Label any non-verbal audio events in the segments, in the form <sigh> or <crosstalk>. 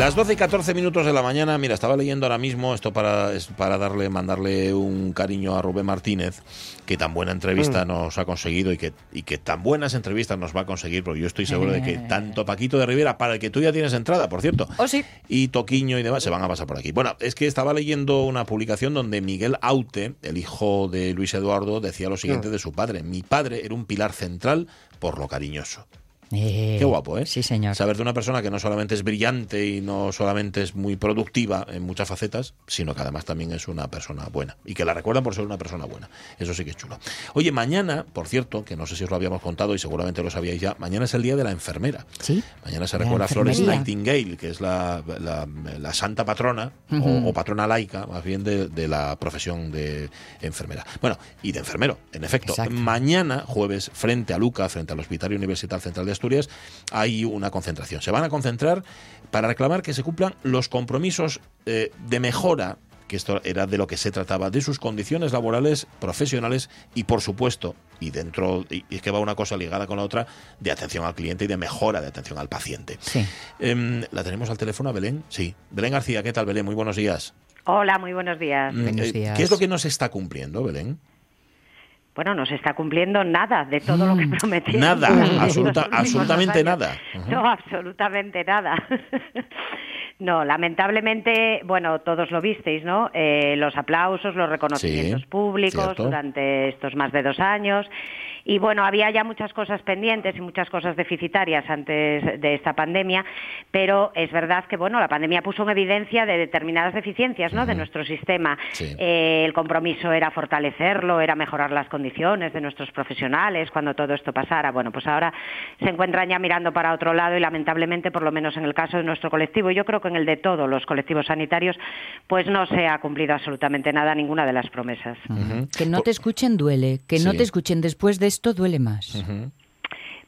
Las 12 y 14 minutos de la mañana, mira, estaba leyendo ahora mismo esto para, es para darle, mandarle un cariño a Rubén Martínez, que tan buena entrevista nos ha conseguido y que, y que tan buenas entrevistas nos va a conseguir, porque yo estoy seguro de que tanto Paquito de Rivera, para el que tú ya tienes entrada, por cierto, Oh, sí. y Toquiño y demás, se van a pasar por aquí. Bueno, es que estaba leyendo una publicación donde Miguel Aute, el hijo de Luis Eduardo, decía lo siguiente de su padre. Mi padre era un pilar central por lo cariñoso. Eh, Qué guapo, ¿eh? Sí, señor. Saber de una persona que no solamente es brillante y no solamente es muy productiva en muchas facetas, sino que además también es una persona buena. Y que la recuerdan por ser una persona buena. Eso sí que es chulo. Oye, mañana, por cierto, que no sé si os lo habíamos contado y seguramente lo sabíais ya, mañana es el Día de la Enfermera. Sí. Mañana se recuerda a enfermería. Nightingale, que es la, la- la santa patrona o, o patrona laica, más bien, de, de la profesión de enfermera. Bueno, y de enfermero, en efecto. Exacto. Mañana, jueves, frente a Luca, frente al Hospital Universitario Central de Asturias, hay una concentración. Se van a concentrar para reclamar que se cumplan los compromisos eh, de mejora que esto era de lo que se trataba, de sus condiciones laborales, profesionales y, por supuesto, y dentro, y es que va una cosa ligada con la otra, de atención al cliente y de mejora de atención al paciente. Sí. Em, ¿La tenemos al teléfono a Belén? Sí. Belén García, ¿qué tal, Belén? Muy buenos días. Hola, muy buenos días. Mm, Buenos eh, días. ¿Qué es lo que no se está cumpliendo, Belén? Bueno, no se está cumpliendo nada de todo lo que Mm. prometimos. Nada, <laughs> absoluta- absolutamente nada. No, absolutamente nada. <laughs> No, lamentablemente, bueno, todos lo visteis, ¿no? Eh, los aplausos, los reconocimientos Sí, públicos cierto. durante estos más de dos años. Y bueno, había ya muchas cosas pendientes y muchas cosas deficitarias antes de esta pandemia, pero es verdad que, bueno, la pandemia puso en evidencia de determinadas deficiencias, ¿no? De nuestro sistema. Sí. Eh, el compromiso era fortalecerlo, era mejorar las condiciones de nuestros profesionales cuando todo esto pasara. Bueno, pues ahora se encuentran ya mirando para otro lado y lamentablemente, por lo menos en el caso de nuestro colectivo, y yo creo que en el de todos los colectivos sanitarios, pues no se ha cumplido absolutamente nada, ninguna de las promesas. Que no te escuchen duele, que no Sí. te escuchen después de esto duele más.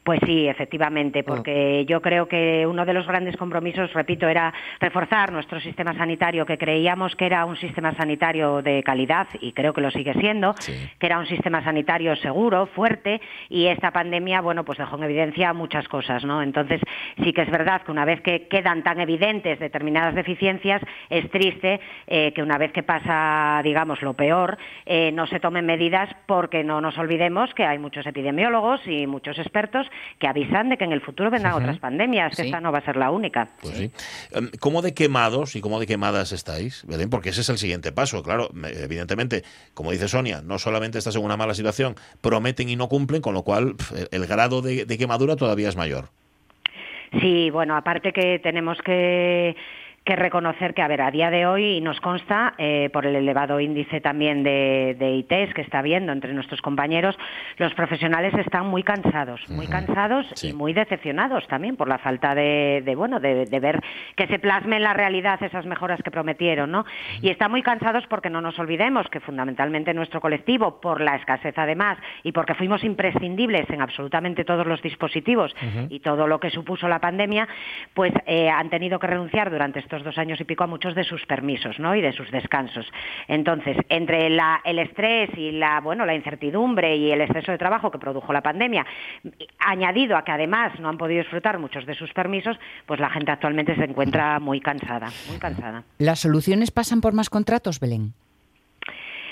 Pues sí, efectivamente, porque yo creo que uno de los grandes compromisos, repito, era reforzar nuestro sistema sanitario, que creíamos que era un sistema sanitario de calidad, y creo que lo sigue siendo, Sí. que era un sistema sanitario seguro, fuerte, y esta pandemia, bueno, pues dejó en evidencia muchas cosas, ¿no? Entonces, sí que es verdad que una vez que quedan tan evidentes determinadas deficiencias, es triste eh, que una vez que pasa, digamos, lo peor, eh, no se tomen medidas porque no nos olvidemos que hay muchos epidemiólogos y muchos expertos que avisan de que en el futuro vendrán otras pandemias, que Sí. esta no va a ser la única. Pues sí. Em, ¿Cómo de quemados y cómo de quemadas estáis, Belén? Porque ese es el siguiente paso. Claro, me- evidentemente, como dice Sonia, no solamente estás en una mala situación, prometen y no cumplen, con lo cual el grado de, de quemadura todavía es mayor. Sí, bueno, aparte que tenemos que, que reconocer que, a ver, a día de hoy nos consta, eh, por el elevado índice también de, de ITs que está habiendo entre nuestros compañeros, los profesionales están muy cansados, muy cansados Sí. y muy decepcionados también por la falta de, de, bueno, de, de ver que se plasmen en la realidad esas mejoras que prometieron, ¿no? Y están muy cansados porque no nos olvidemos que fundamentalmente nuestro colectivo, por la escasez además y porque fuimos imprescindibles en absolutamente todos los dispositivos y todo lo que supuso la pandemia, pues eh, han tenido que renunciar durante estos dos años y pico a muchos de sus permisos, ¿no? Y de sus descansos. Entonces, entre la- el estrés y la, bueno, la incertidumbre y el exceso de trabajo que produjo la pandemia, añadido a que además no han podido disfrutar muchos de sus permisos, pues la gente actualmente se encuentra muy cansada, muy cansada. ¿Las soluciones pasan por más contratos, Belén?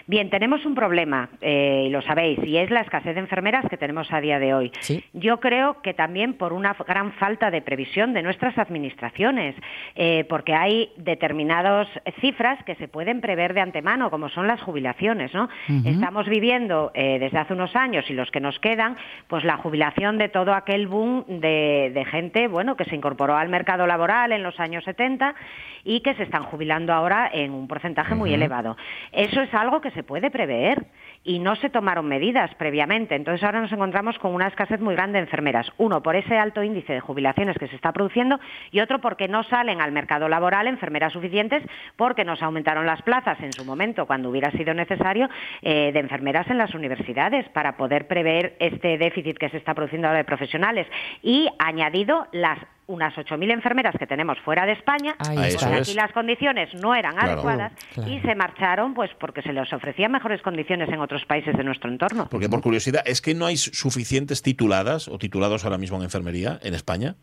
Bien, tenemos un problema, eh, y lo sabéis, y es la escasez de enfermeras que tenemos a día de hoy. Sí. Yo creo que también por una gran falta de previsión de nuestras administraciones, eh, porque hay determinadas cifras que se pueden prever de antemano, como son las jubilaciones, ¿no? Estamos viviendo eh, desde hace unos años y los que nos quedan, pues la jubilación de todo aquel boom de, de gente, bueno, que se incorporó al mercado laboral en los años 70 y que se están jubilando ahora en un porcentaje muy elevado. Eso es algo que se se puede prever y no se tomaron medidas previamente. Entonces ahora nos encontramos con una escasez muy grande de enfermeras. Uno, por ese alto índice de jubilaciones que se está produciendo y otro porque no salen al mercado laboral enfermeras suficientes porque nos aumentaron las plazas en su momento, cuando hubiera sido necesario, eh, de enfermeras en las universidades para poder prever este déficit que se está produciendo ahora de profesionales. Y añadido las unas 8.000 enfermeras que tenemos fuera de España, Ahí Ah, aquí las condiciones no eran Claro. adecuadas Claro. y se marcharon pues porque se les ofrecían mejores condiciones en otros países de nuestro entorno. Porque por curiosidad, ¿es que no hay suficientes tituladas o titulados ahora mismo en enfermería en España?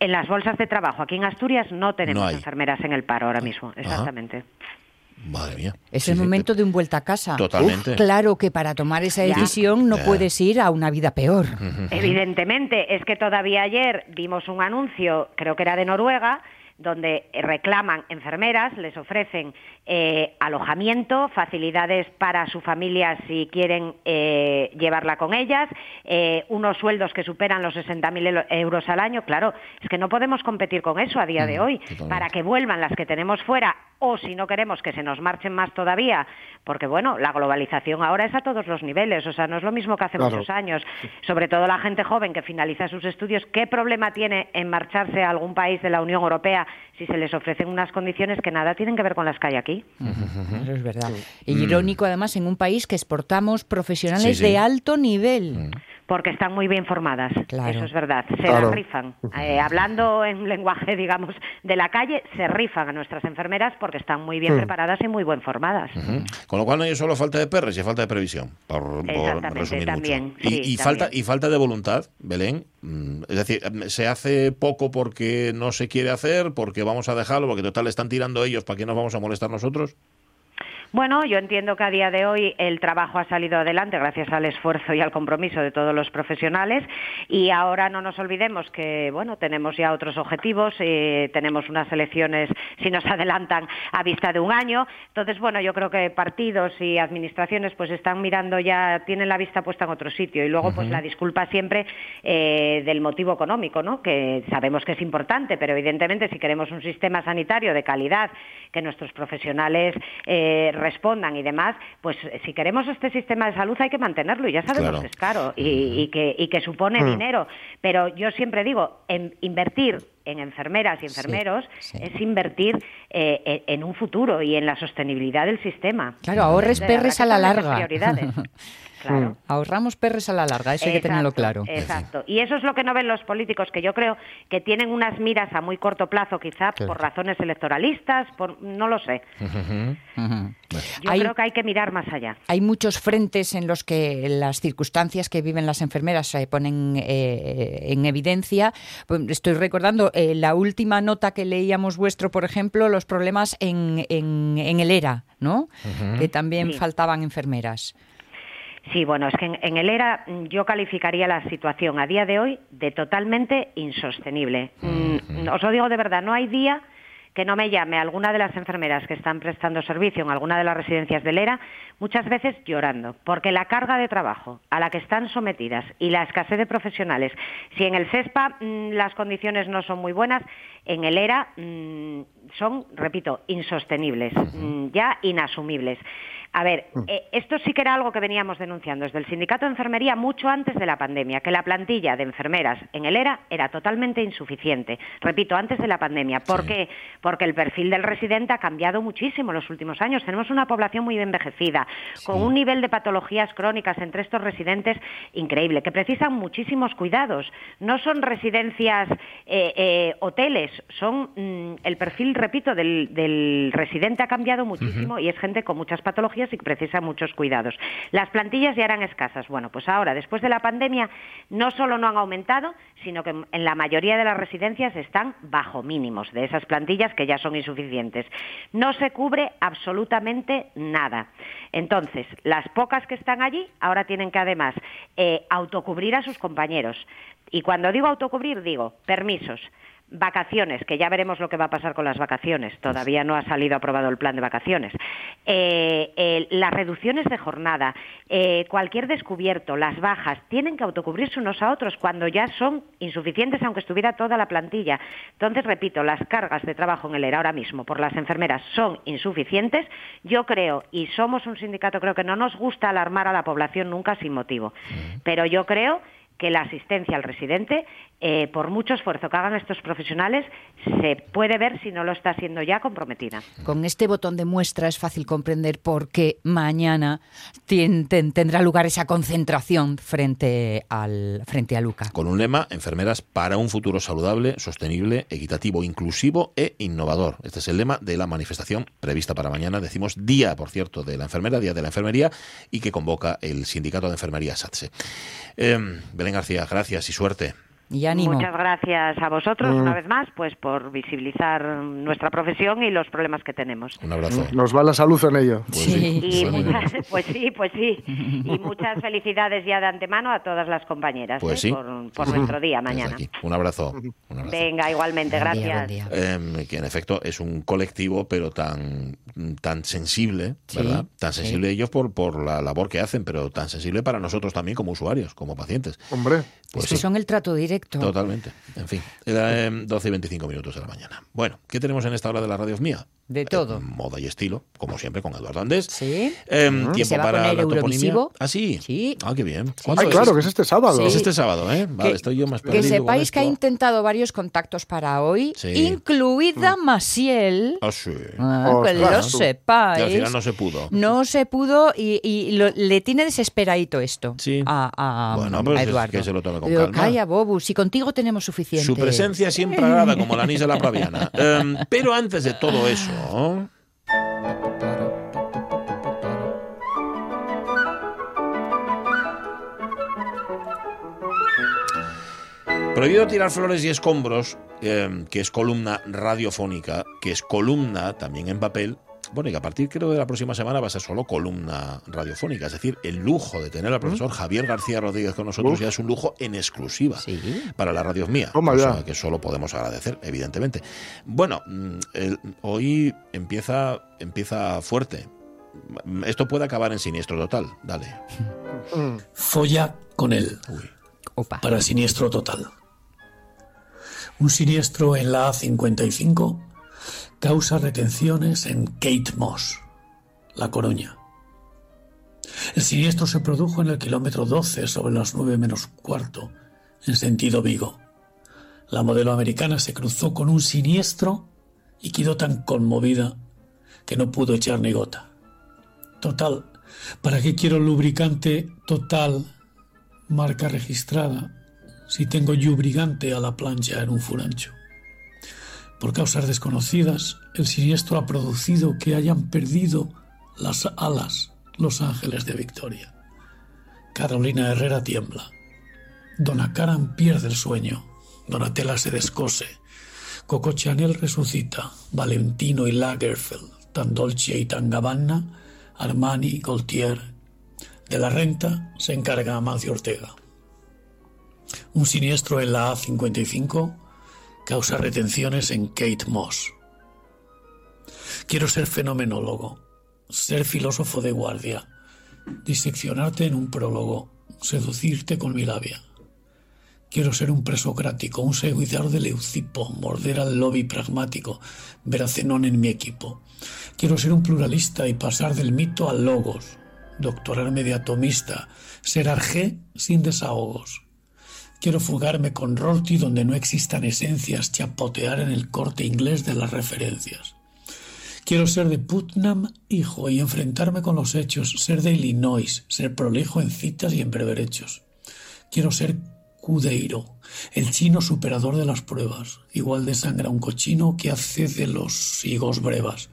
En las bolsas de trabajo aquí en Asturias no tenemos No enfermeras en el paro ahora mismo, Ajá. exactamente. Madre mía. Es Sí, el sí, momento de un vuelta a casa. Totalmente. Uf, claro que para tomar esa Ya. decisión no Ya. puedes ir a una vida peor. Evidentemente, es que todavía ayer vimos un anuncio, creo que era de Noruega, donde reclaman enfermeras, les ofrecen eh, alojamiento, facilidades para su familia si quieren eh, llevarla con ellas, eh, unos sueldos que superan los 60.000 euros al año. Claro, es que no podemos competir con eso a día de hoy. totalmente. Para que vuelvan las que tenemos fuera o si no queremos que se nos marchen más todavía, porque bueno, la globalización ahora es a todos los niveles, o sea, no es lo mismo que hace Claro. muchos años. Sobre todo la gente joven que finaliza sus estudios, ¿qué problema tiene en marcharse a algún país de la Unión Europea si se les ofrecen unas condiciones que nada tienen que ver con las que hay aquí? Eso es verdad. Y irónico además en un país que exportamos profesionales Sí, sí. de alto nivel. Porque están muy bien formadas, Claro. eso es verdad. Se Claro. la rifan. Eh, hablando en <laughs> lenguaje, digamos, de la calle, se rifan a nuestras enfermeras porque están muy bien preparadas y muy bien formadas. Con lo cual no hay solo falta de perres, y falta de previsión, por, resumir también, mucho. Y, sí, y también. falta, y falta de voluntad, Belén. Mm, Es decir, mm, se hace poco porque no se quiere hacer, porque vamos a dejarlo, porque total están tirando ellos, ¿para qué nos vamos a molestar nosotros? Bueno, yo entiendo que a día de hoy el trabajo ha salido adelante gracias al esfuerzo y al compromiso de todos los profesionales. Y ahora no nos olvidemos que bueno tenemos ya otros objetivos, eh, tenemos unas elecciones si nos adelantan a vista de un año, entonces bueno yo creo que partidos y administraciones pues están mirando ya tienen la vista puesta en otro sitio. Y luego pues la disculpa siempre eh, del motivo económico, ¿no? Que sabemos que es importante, pero evidentemente si queremos un sistema sanitario de calidad que nuestros profesionales eh, respondan y demás, pues eh, si queremos este sistema de salud hay que mantenerlo y ya sabemos Claro. que es caro y, y que, y que supone dinero. Pero yo siempre digo, en invertir en enfermeras y enfermeros sí. es invertir eh, en, en un futuro y en la sostenibilidad del sistema. Claro, ahorres perres a la larga. prioridades. <laughs> <laughs> Claro. Ahorramos perres a la larga, eso hay que tenerlo claro. Exacto. Y eso es lo que no ven los políticos, que yo creo que tienen unas miras a muy corto plazo, quizá Claro. por razones electoralistas, por no lo sé. <laughs> Ujú. Yo Hay- creo que hay que mirar más allá. Hay muchos frentes en los que las circunstancias que viven las enfermeras se ponen eh, en evidencia. Pues Estoy recordando eh, la última nota que leíamos vuestro, por ejemplo, los problemas en, en, en el ERA, ¿no? Que también Sí. faltaban enfermeras. Sí, bueno, es que en, en el ERA mm, yo calificaría la situación a día de hoy de totalmente insostenible. Mm, Os lo digo de verdad, no hay día que no me llame alguna de las enfermeras que están prestando servicio en alguna de las residencias del ERA, muchas veces llorando, porque la carga de trabajo a la que están sometidas y la escasez de profesionales, si en el CESPA mm, las condiciones no son muy buenas, en el ERA mm, son, repito, insostenibles, mm, ya inasumibles. A ver, eh, esto sí que era algo que veníamos denunciando desde el Sindicato de Enfermería mucho antes de la pandemia, que la plantilla de enfermeras en el ERA era totalmente insuficiente. Repito, antes de la pandemia. ¿Por Sí. qué? Porque el perfil del residente ha cambiado muchísimo en los últimos años. Tenemos una población muy envejecida, con un nivel de patologías crónicas entre estos residentes increíble, que precisan muchísimos cuidados. No son residencias eh, eh, hoteles, son mm, el perfil, repito, del, del residente ha cambiado muchísimo y es gente con muchas patologías y precisa muchos cuidados. Las plantillas ya eran escasas. Bueno, pues ahora, después de la pandemia, no solo no han aumentado, sino que en la mayoría de las residencias están bajo mínimos de esas plantillas que ya son insuficientes. No se cubre absolutamente nada. Entonces, las pocas que están allí ahora tienen que además eh, autocubrir a sus compañeros. Y cuando digo autocubrir, digo permisos vacaciones, que ya veremos lo que va a pasar con las vacaciones, todavía no ha salido aprobado el plan de vacaciones, eh, eh, las reducciones de jornada, eh, cualquier descubierto, las bajas, tienen que autocubrirse unos a otros cuando ya son insuficientes aunque estuviera toda la plantilla. Entonces, repito, las cargas de trabajo en el ERA ahora mismo por las enfermeras son insuficientes. Yo creo, y somos un sindicato, creo que no nos gusta alarmar a la población nunca sin motivo, pero yo creo que la asistencia al residente, eh, por mucho esfuerzo que hagan estos profesionales, se puede ver si no lo está siendo ya comprometida. Con este botón de muestra es fácil comprender por qué mañana tendrá lugar esa concentración frente al frente a Luca. Con un lema, enfermeras para un futuro saludable, sostenible, equitativo, inclusivo e innovador. Este es el lema de la manifestación prevista para mañana. Decimos día, por cierto, de la enfermera, día de la enfermería, y que convoca el sindicato de enfermería SATSE. Em, Belén García, gracias y suerte. Y ánimo. Muchas gracias a vosotros una vez más, pues por visibilizar nuestra profesión y los problemas que tenemos. Un abrazo. Nos va la salud en ello. Pues Sí. Y Pues muchas- <laughs> pues sí, pues sí. Y muchas felicidades ya de antemano a todas las compañeras Pues ¿eh? sí. por, por nuestro día mañana. Un abrazo. Un abrazo. Venga, igualmente, Buen gracias. día. Em, que en efecto es un colectivo, pero tan, tan sensible, Sí, ¿verdad? Tan sí. sensible ellos por, por la labor que hacen, pero tan sensible para nosotros también como usuarios, como pacientes. Hombre, Pues es que sí, son el trato directo. Totalmente. En fin, era em, 12 y 25 minutos de la mañana. Bueno, ¿qué tenemos en esta hora de la radio mía? De todo. Eh, moda y estilo, como siempre, con Eduardo Andés. Sí. Que tiempo se va a para poner la toponimia. Ah, sí. Sí. Ah, qué bien. ¿Cuándo ay, claro, que es este sábado. Es Sí. este sábado, ¿eh? Vale, Que- estoy yo más Que perdido con sepáis que ha intentado varios contactos para hoy, Sí. incluida Maciel. Ah, sí. Ah, que Ostras, lo tú. Y sepáis. al final no se pudo. No se pudo y, y lo- le tiene desesperadito esto Sí. a, a- Bueno, pues a es Eduardo. que se lo tome con Digo, calma. Calla, Bobu, si contigo tenemos suficiente. Su presencia siempre agrada como la anís de la praviana. <laughs> Em, pero antes de todo eso... Prohibido tirar flores y escombros, em, que es columna radiofónica, que es columna también en papel. Bueno, y que a partir creo de la próxima semana va a ser solo columna radiofónica. Es decir, el lujo de tener al profesor Javier García Rodríguez con nosotros Uf. ya es un lujo en exclusiva Sí. para la radio mía, Toma cosa ya. que solo podemos agradecer, evidentemente. Bueno, mm, el- hoy empieza, empieza fuerte. Mm, Esto puede acabar en siniestro total. Dale. mm, <laughs> Folla con él, Uy. Opa. para siniestro total. Un siniestro en la A55 causa retenciones en Kate Moss, La Coruña. El siniestro se produjo en el kilómetro 12 sobre las 9 menos cuarto, en sentido Vigo. La modelo americana se cruzó con un siniestro y quedó tan conmovida que no pudo echar ni gota. Total, ¿para qué quiero lubricante total, marca registrada, si tengo lubricante a la plancha en un furancho? Por causas desconocidas, el siniestro ha producido que hayan perdido las alas los ángeles de Victoria. Carolina Herrera tiembla. Dona Karan pierde el sueño. Donatella se descose. Coco Chanel resucita. Valentino y Lagerfeld, tan Dolce y tan Gabbana, Armani, Gaultier. De la renta se encarga Amancio Ortega. Un siniestro en la A55 causa retenciones en Kate Moss. Quiero ser fenomenólogo, ser filósofo de guardia, diseccionarte en un prólogo, seducirte con mi labia. Quiero ser un presocrático, un seguidor de Leucipo, morder al lobby pragmático, ver a Zenón en mi equipo. Quiero ser un pluralista y pasar del mito al logos, doctorarme de atomista, ser argé sin desahogos. Quiero fugarme con Rorty donde no existan esencias, chapotear en el corte inglés de las referencias. Quiero ser de Putnam, hijo, y enfrentarme con los hechos, ser de Illinois, ser prolijo en citas y en breverechos. Quiero ser Cudeiro, el chino superador de las pruebas, igual de sangra un cochino que hace de los higos brevas.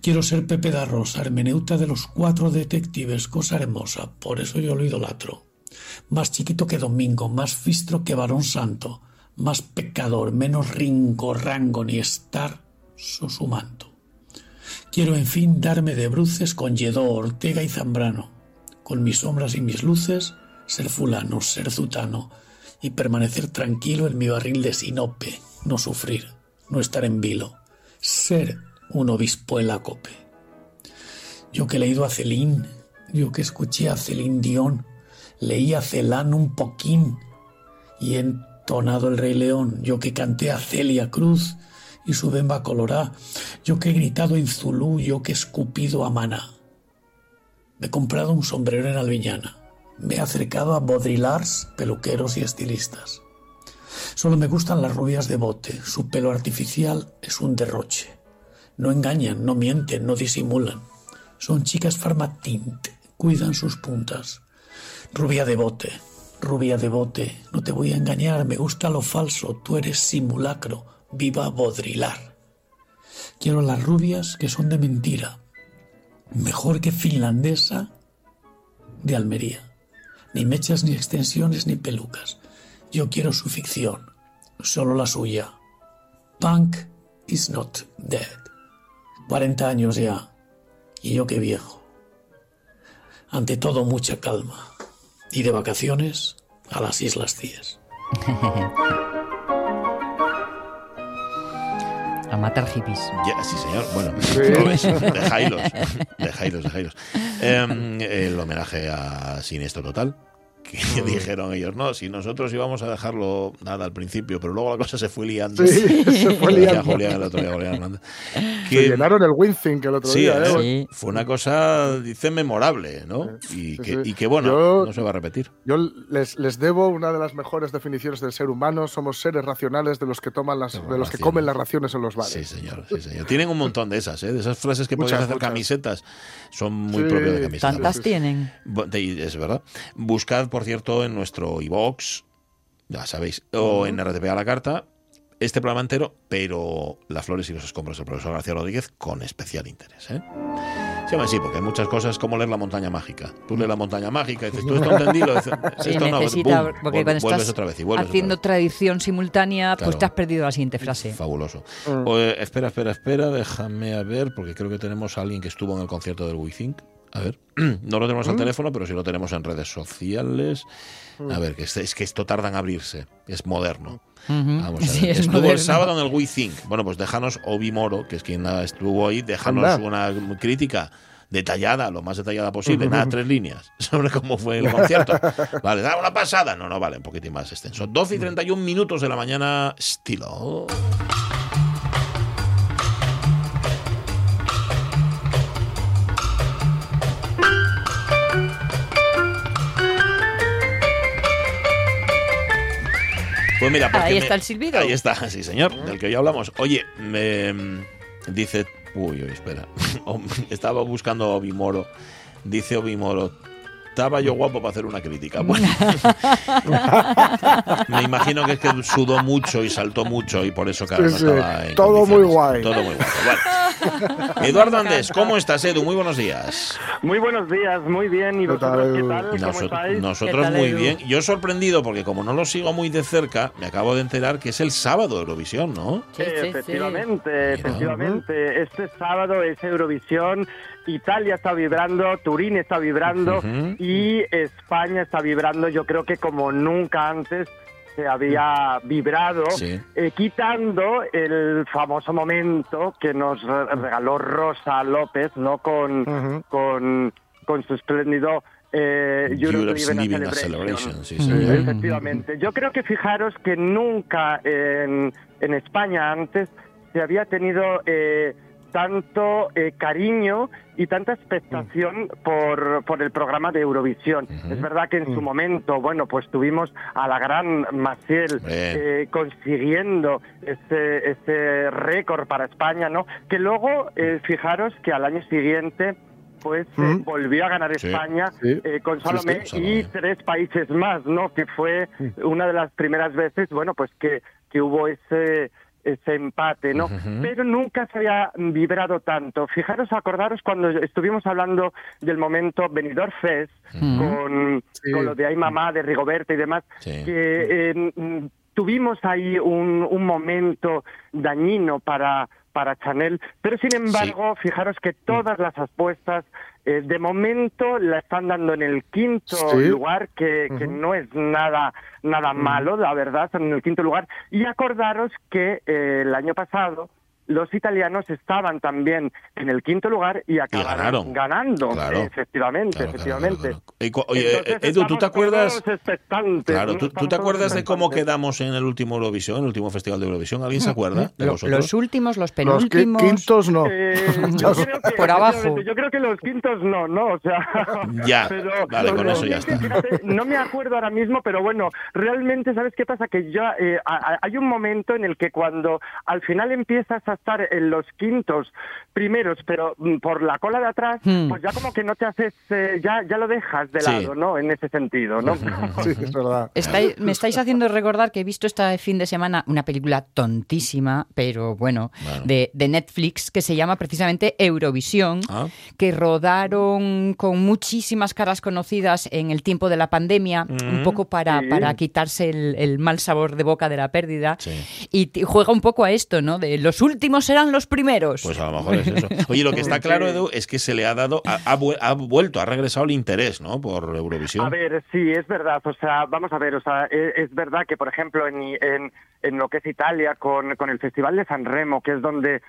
Quiero ser Pepe da Rosa, hermeneuta de los cuatro detectives, cosa hermosa, por eso yo lo idolatro. Más chiquito que Domingo, más fistro que varón santo, más pecador, menos ringo, rango ni estar su manto. Quiero en fin darme de bruces con Lledó, Ortega y Zambrano, con mis sombras y mis luces, ser fulano, ser zutano, y permanecer tranquilo en mi barril de sinope, no sufrir, no estar en vilo, ser un obispo en la cope. Yo que he leído a Celine, yo que escuché a Celine Dion, leí a Celán un poquín y he entonado el Rey León, yo que canté a Celia Cruz y su bemba colorá, yo que he gritado en Zulú, yo que he escupido a Maná. Me he comprado un sombrero en Alviñana, me he acercado a bodrilars, peluqueros y estilistas. Solo me gustan las rubias de bote, su pelo artificial es un derroche. No engañan, no mienten, no disimulan. Son chicas farmatint, cuidan sus puntas. Rubia de bote, rubia de bote, no te voy a engañar, me gusta lo falso, tú eres simulacro, viva bodrilar. Quiero las rubias que son de mentira, mejor que finlandesa de Almería. Ni mechas, ni extensiones, ni pelucas. Yo quiero su ficción, solo la suya. Punk is not dead. 40 años ya, y yo qué viejo. Ante todo, mucha calma. Y de vacaciones a las Islas Cíes. A matar hippies. Ya, sí, señor. Bueno, Sí. <laughs> lo ves. Dejailos. Dejailos, dejailos. Em, el homenaje a Siniestro Total. Que <laughs> dijeron ellos, no, si nosotros íbamos a dejarlo nada al principio, pero luego la cosa se fue liando. Sí, <laughs> se fue liando. Julián el otro día, Julián Hernández. Se Que- llenaron el Winthink el otro Sí, día. ¿eh? Sí. fue una cosa, dice, memorable, ¿no? Y que, sí. y que, bueno, Yo- no se va a repetir. Yo les, les debo una de las mejores definiciones del ser humano. Somos seres racionales de los que toman las, de los que comen las raciones en los bares. Sí, señor, sí, señor. Tienen un montón de esas, ¿eh? De esas frases que Muchas, podéis hacer muchas. camisetas. Son muy Sí. propias de camisetas. Tantas tienen. Es verdad. Buscad, por cierto, en nuestro iBox, ya sabéis, o en RTP a la carta, este programa entero, pero Las flores y los escombros del profesor García Rodríguez con especial interés. ¿eh? Sí, hombre, sí, porque hay muchas cosas como leer la montaña mágica. Tú lees la montaña mágica y dices, tú esto entendido. Dices, <laughs> Sí, esto no, necesita, boom, porque cuando vuelves estás otra vez y vuelves haciendo otra vez. tradición simultánea, Claro. pues te has perdido la siguiente frase. Fabuloso. Mm. O, eh, espera, espera, espera, déjame a ver, porque creo que tenemos a alguien que estuvo en el concierto del WeThink. A ver, <clears throat> no lo tenemos al teléfono, pero sí lo tenemos en redes sociales. A ver, que es, es que esto tarda en abrirse, es moderno. Vamos a Sí, ver. es Estuvo el sábado en el WeThink. Bueno, pues déjanos, Obi Moro, que es quien estuvo ahí, déjanos Anda. una crítica detallada, lo más detallada posible, nada, tres líneas, <laughs> sobre cómo fue el concierto. <laughs> Vale, da una pasada. No, no, vale, un poquitín más extenso. 12 y 31 minutos de la mañana, estilo. Pues mira, porque Ahí me- está el silbido. Ahí está, <laughs> sí, señor, del que ya hablamos. Oye, me mm, dice. Uy, uy, espera. <laughs> Estaba buscando a Obimoro. Dice Obimoro. Estaba yo guapo para hacer una crítica. <laughs> Bueno, me imagino que es que sudó mucho y saltó mucho y por eso, claro, Sí, no sí. estaba en Todo muy guay. Todo muy guay. Vale. Eduardo Andés, ¿cómo estás, Edu? Muy buenos días. Muy buenos días, muy bien. ¿Y ¿Qué tal, vosotros qué tal? ¿Cómo Nosot- estáis? nosotros ¿Qué tal, muy Edu? bien. Yo sorprendido porque como no lo sigo muy de cerca, me acabo de enterar que es el sábado de Eurovisión, ¿no? Sí, sí, sí. efectivamente, Mira. efectivamente. Este sábado es Eurovisión. Italia está vibrando, Turín está vibrando y España está vibrando. Yo creo que como nunca antes se había vibrado, Sí. eh, quitando el famoso momento que nos re- regaló Rosa López, ¿no? Con, con, con su espléndido eh, Europe a Celebration. Celebration, sí, Mm. señor. Efectivamente. Yo creo que fijaros que nunca en, en España antes se había tenido eh, tanto eh, cariño y tanta expectación por, por el programa de Eurovisión. Es verdad que en su momento, bueno, pues tuvimos a la gran Maciel eh, consiguiendo ese, ese récord para España, ¿no? Que luego, eh, fijaros que al año siguiente pues eh, Mm. volvió a ganar Sí. España Sí. eh, con Salomé sí, y tres países más, ¿no? Que fue una de las primeras veces, bueno, pues que, que hubo ese ese empate, ¿no? Pero nunca se había vibrado tanto. Fijaros, acordaros cuando estuvimos hablando del momento Benidorm Fest con, Sí. con lo de Ay Mamá, de Rigoberta y demás, Sí. que eh, tuvimos ahí un, un momento dañino para para Chanel, pero sin embargo, fijaros que todas las apuestas eh, de momento la están dando en el quinto Sí. lugar, que, que no es nada nada malo, la verdad, están en el quinto lugar. Y acordaros que eh, el año pasado los italianos estaban también en el quinto lugar y acabaron ganando, Claro. efectivamente, Claro, efectivamente. claro, claro. Y cu- Oye, Entonces, Edu, ¿tú te acuerdas? Claro. ¿tú, tú te acuerdas de cómo quedamos en el último Eurovisión, el último festival de Eurovisión? ¿Alguien se acuerda de Lo- vosotros? los últimos, los Los penúltimos. quintos no. Eh, <laughs> yo creo que, Por abajo. Yo creo que los quintos no, ¿no? O sea. <laughs> Ya, pero vale, con eso ya los está. fíjate, no me acuerdo ahora mismo, pero bueno, realmente, ¿sabes qué pasa? Que ya eh, hay un momento en el que cuando al final empiezas a estar en los quintos primeros, pero mm, por la cola de atrás, Hmm. pues ya como que no te haces, eh, ya, ya lo dejas de Sí. lado, ¿no? En ese sentido, ¿no? <laughs> Sí, es verdad. Estáis- me estáis haciendo recordar que he visto este fin de semana una película tontísima, pero bueno, Bueno. De, de Netflix, que se llama precisamente Eurovisión, Ah. que rodaron con muchísimas caras conocidas en el tiempo de la pandemia, un Mm. poco para, Sí. para quitarse el, el mal sabor de boca de la pérdida. Sí. Y juega un poco a esto, ¿no? De los últimos serán los primeros. Pues a lo mejor es eso. <laughs> Oye, lo que está claro, Edu, es que se le ha dado, ha, ha vu- ha vuelto, ha regresado el interés, ¿no? Por Eurovisión. A ver, sí, es verdad. O sea, vamos a ver, o sea, e- es, verdad que, por ejemplo, en, en, en lo que es Italia, con, con el Festival de San Remo, que es donde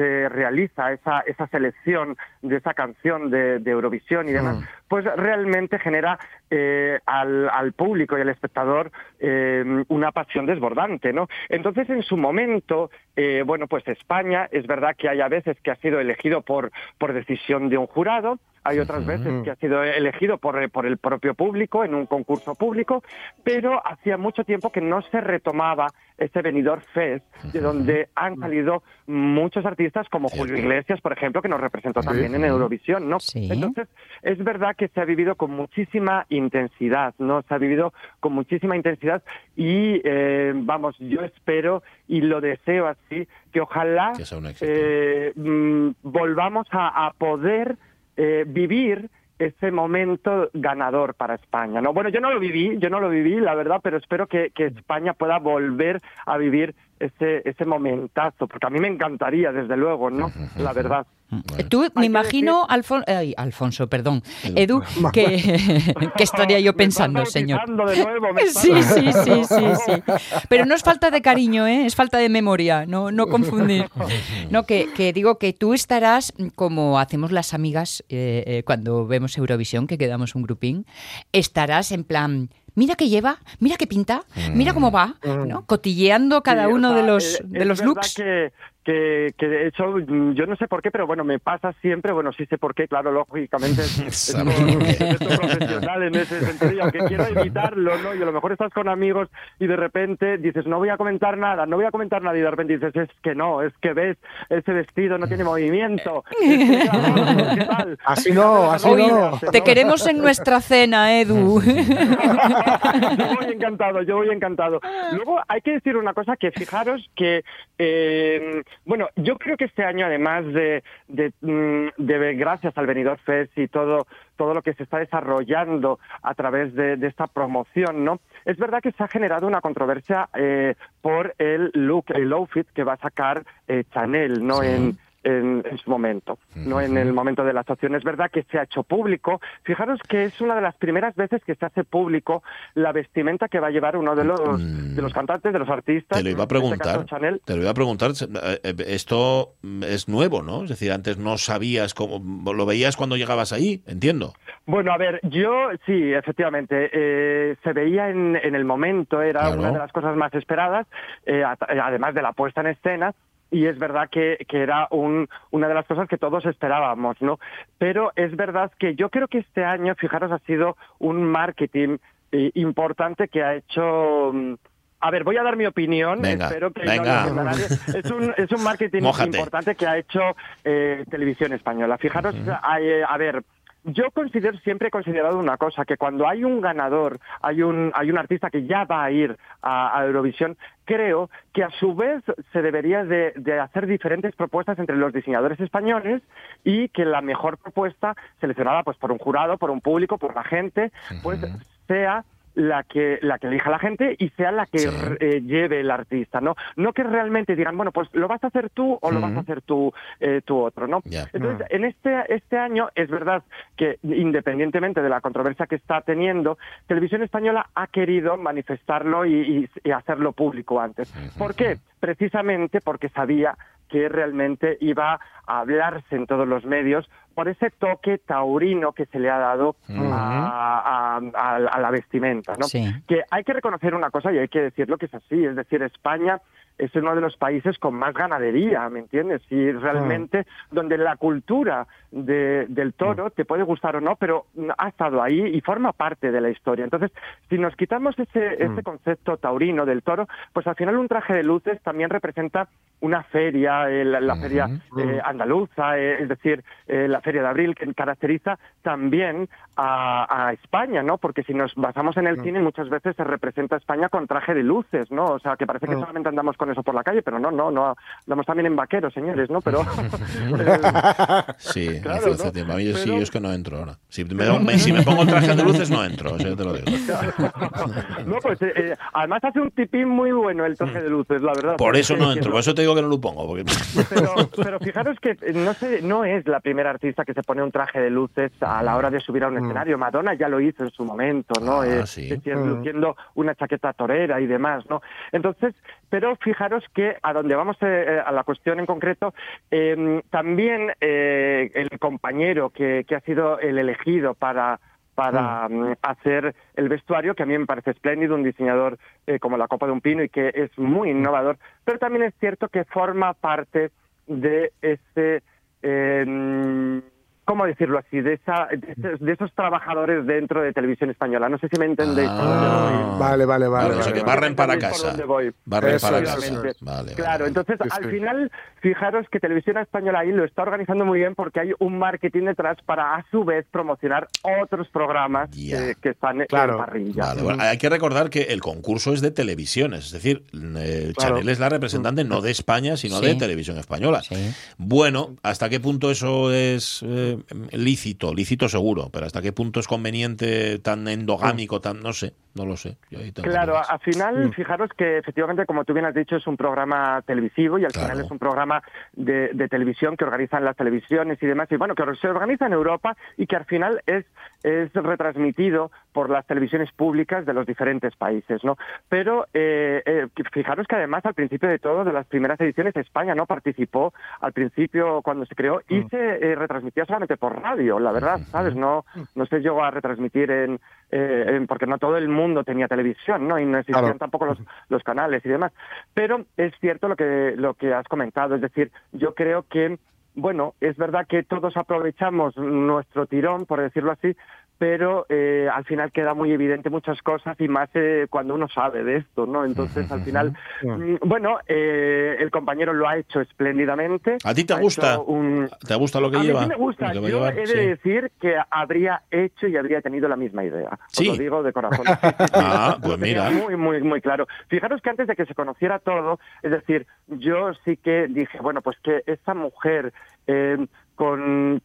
se realiza esa, esa selección de esa canción de, de Eurovisión y demás, pues realmente genera eh, al, al público y al espectador eh, una pasión desbordante, ¿no? Entonces, en su momento, eh, bueno, pues España es verdad que hay a veces que ha sido elegido por, por decisión de un jurado, hay otras veces que ha sido elegido por, por el propio público en un concurso público, pero hacía mucho tiempo que no se retomaba ese venidor Fest, de donde han salido muchos artistas como Julio Iglesias, por ejemplo, que nos representó también en Eurovisión, ¿no? Sí. Entonces, es verdad que se ha vivido con muchísima intensidad, ¿no? Se ha vivido con muchísima intensidad y, eh, vamos, yo espero y lo deseo así, que ojalá Que eh, mm, volvamos a, a poder eh, vivir ese momento ganador para España. ¿no? Bueno, yo no lo viví, yo no lo viví, la verdad, pero espero que, que España pueda volver a vivir ese, ese momentazo, porque a mí me encantaría, desde luego, ¿no? <laughs> La verdad. Tú, me imagino, Alfon- ay, Alfonso, perdón, Edu, <laughs> que, <laughs> que estaría yo pensando, señor. de nuevo, me Sí, sí, sí, sí, sí. Pero no es falta de cariño, ¿eh? es falta de memoria, no, no confundir. No, que, que digo que tú estarás, como hacemos las amigas eh, eh, cuando vemos Eurovisión, que quedamos un grupín, estarás en plan, mira qué lleva, mira qué pinta, mira cómo va, ¿no? Cotilleando cada Sí, o uno sea, de los, de los looks. Que, que, que de hecho, mm, yo no sé por qué, pero bueno, me pasa siempre, bueno, sí sé por qué, claro, lógicamente <laughs> es, es es profesional en ese sentido, y aunque quiero evitarlo, ¿no? Y a lo mejor estás con amigos y de repente dices, no voy a comentar nada, no voy a comentar nada, y de repente dices, es que no, es que ves, ese vestido no tiene movimiento. es que, ¿qué tal? <laughs> Así no, así Oye, no. te queremos en nuestra cena, Edu. <laughs> yo voy encantado, yo voy encantado. Luego hay que decir una cosa que fijaros que, eh, bueno, yo creo que este año además de, de, mm, de gracias al Benidorm Fest y todo todo lo que se está desarrollando a través de, de esta promoción, ¿no? Es verdad que se ha generado una controversia eh, por el look, el outfit que va a sacar eh, Chanel, ¿no? Sí. En, en, en su momento, no en el momento de la actuación. Es verdad que se ha hecho público. Fijaros que es una de las primeras veces que se hace público la vestimenta que va a llevar uno de los, Mm. de los cantantes, de los artistas. Te lo iba a este preguntar. Chanel. Te lo iba a preguntar. eh, eh, Esto es nuevo, ¿no? Es decir, antes no sabías cómo. Lo veías cuando llegabas ahí, entiendo. Bueno, a ver, yo sí, efectivamente, eh, se veía en, en el momento, era Claro. una de las cosas más esperadas, eh, además de la puesta en escena, y es verdad que, que era un, una de las cosas que todos esperábamos, ¿no? Pero es verdad que yo creo que este año, fijaros, ha sido un marketing eh, importante que ha hecho... mm, A ver, voy a dar mi opinión. Venga, espero que venga. no a nadie. Es un, es un marketing <laughs> Mójate. importante que ha hecho eh, Televisión Española. Fijaros, hay, eh, a ver, yo considero, siempre he considerado una cosa, que cuando hay un ganador, hay un, hay un artista que ya va a ir a, a Eurovisión, creo que a su vez se debería de, de hacer diferentes propuestas entre los diseñadores españoles y que la mejor propuesta, seleccionada pues por un jurado, por un público, por la gente, pues sea la que la que elija la gente y sea la que eh, lleve el artista, ¿no? No que realmente digan, bueno, pues lo vas a hacer tú o lo vas a hacer tú, eh, tú otro, ¿no? Entonces, en este, este año es verdad que independientemente de la controversia que está teniendo, Televisión Española ha querido manifestarlo y, hacerlo público antes. ¿Por qué? Precisamente porque sabía que realmente iba a hablarse en todos los medios por ese toque taurino que se le ha dado a, la vestimenta. ¿no? Que hay que reconocer una cosa y hay que decirlo que es así, es decir, España es uno de los países con más ganadería, ¿me entiendes? Y realmente donde la cultura del toro te puede gustar o no, pero ha estado ahí y forma parte de la historia. Entonces, si nos quitamos ese, ese concepto taurino del toro, pues al final un traje de luces también representa una feria, la, feria eh, andaluza, eh, es decir, eh, la feria de abril, que caracteriza también a, España, ¿no? Porque si nos basamos en el cine, muchas veces se representa a España con traje de luces, ¿no? O sea, que parece que solamente andamos con eso por la calle, pero no, no, no, andamos también en vaqueros, señores, ¿no? Pero... <laughs> sí, <laughs> claro, hace tiempo. A mí sí, yo es que no entro ahora. Si me, si me pongo traje de luces, no <laughs> entro, eso te lo digo. no, pues además hace un tipín muy bueno el traje de luces, la verdad. Por eso no entro, por eso te digo que no lo pongo. Porque... Pero, fijaros que no, sé, no es la primera artista que se pone un traje de luces a la hora de subir a un mm. escenario. Madonna ya lo hizo en su momento, ¿no? Ah, eh, mm. luciendo una chaqueta torera y demás, ¿no? Entonces, pero fijaros que a donde vamos eh, eh, a la cuestión en concreto, em, también el compañero que, que ha sido el elegido para para mm. Mm, hacer el vestuario, que a mí me parece espléndido, un diseñador eh, como la copa de un pino y que es muy innovador, pero también es cierto que forma parte de ese... Eh, ¿cómo decirlo así? De, esa, de, esos trabajadores dentro de televisión española. No sé si me entendéis. Ah, vale, vale, vale. o sea, que barren para casa. Barren para casa. claro, entonces al final, fijaros que televisión española ahí lo está organizando muy bien porque hay un marketing detrás para a su vez promocionar otros programas que, están en parrilla. hay que recordar que el concurso es de televisiones, es decir, eh, Chanel es la representante no de España, sino de televisión española. Bueno, ¿hasta qué punto eso es eh, lícito, lícito seguro, pero hasta qué punto es conveniente tan endogámico, tan no sé, no lo sé. claro, al final, mm. fijaros que efectivamente, como tú bien has dicho, es un programa televisivo y al final es un programa de, televisión que organizan las televisiones y demás, y bueno, que se organiza en Europa y que al final es, es retransmitido por las televisiones públicas de los diferentes países, ¿no? Pero eh, eh, fijaros que además al principio de todo, de las primeras ediciones, España no participó al principio cuando se creó y mm. se eh, retransmitía solamente por radio, la verdad, ¿sabes? No, no se llegó a retransmitir en, porque no todo el mundo tenía televisión, ¿no? Y no existían tampoco los, los canales y demás. Pero es cierto lo que, lo que has comentado, es decir, yo creo que bueno, es verdad que todos aprovechamos nuestro tirón, por decirlo así, pero eh, al final queda muy evidente muchas cosas y más eh, cuando uno sabe de esto, ¿no? Entonces, al final, mm, bueno, eh, el compañero lo ha hecho espléndidamente. ¿A ti te gusta? ¿Te gusta lo que a lleva? Mí me gusta. Yo he de decir que habría hecho y habría tenido la misma idea. Os lo digo de corazón. <laughs> ah, pues mira. Muy, muy, muy claro. Fijaros que antes de que se conociera todo, es decir, yo sí que dije, bueno, pues que esta mujer eh, con,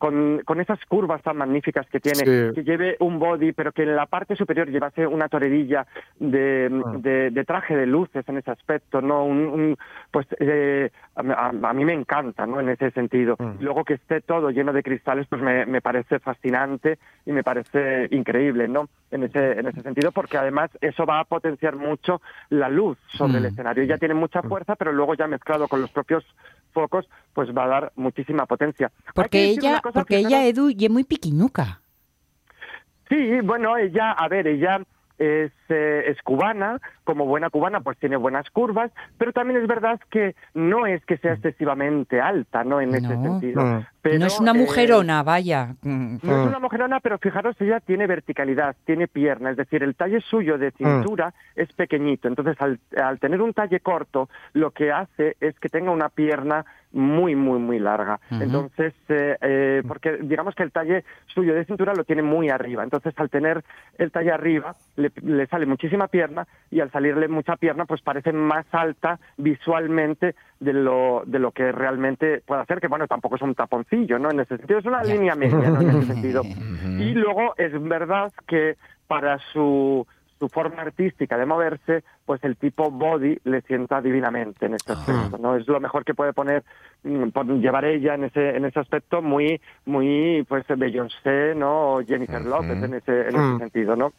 con, esas curvas tan magníficas que tiene, que lleve un body, pero que en la parte superior llevase una torerilla de, ah. de, traje de luces en ese aspecto, ¿no? Un, pues eh, a, mí me encanta, ¿no? En ese sentido. Mm. Luego que esté todo lleno de cristales, pues me, me, parece fascinante y me parece increíble, ¿no? En ese, en ese sentido, porque además eso va a potenciar mucho la luz sobre el mm. escenario. Ya tiene mucha mm. fuerza, pero luego ya mezclado con los propios focos, pues va a dar muchísima potencia. Porque ella, porque ella, Edu, y es muy piquinuca. Sí, bueno, ella, a ver, ella es, eh, es, cubana, como buena cubana pues tiene buenas curvas, pero también es verdad que no es que sea excesivamente alta, ¿no? En ese sentido. No. no es una eh, mujerona, vaya. No es una mujerona, pero fijaros, ella tiene verticalidad, tiene pierna, es decir, el talle suyo de cintura es pequeñito, entonces al, al tener un talle corto, lo que hace es que tenga una pierna muy, muy, muy larga. Entonces, eh, eh, porque digamos que el talle suyo de cintura lo tiene muy arriba. Entonces, al tener el talle arriba, le, sale muchísima pierna y al salirle mucha pierna, pues parece más alta visualmente de lo, de lo que realmente puede hacer, que bueno, tampoco es un taponcillo, ¿no? En ese sentido, es una línea media, ¿no? En ese sentido. <laughs> Y luego es verdad que para su su forma artística de moverse, pues el tipo body le sienta divinamente en este aspecto, ¿no? Es lo mejor que puede poner, mm, llevar ella en ese, en ese aspecto muy, muy, pues, Beyoncé, ¿no? O Jennifer López en ese, en ese Mm. sentido, ¿no?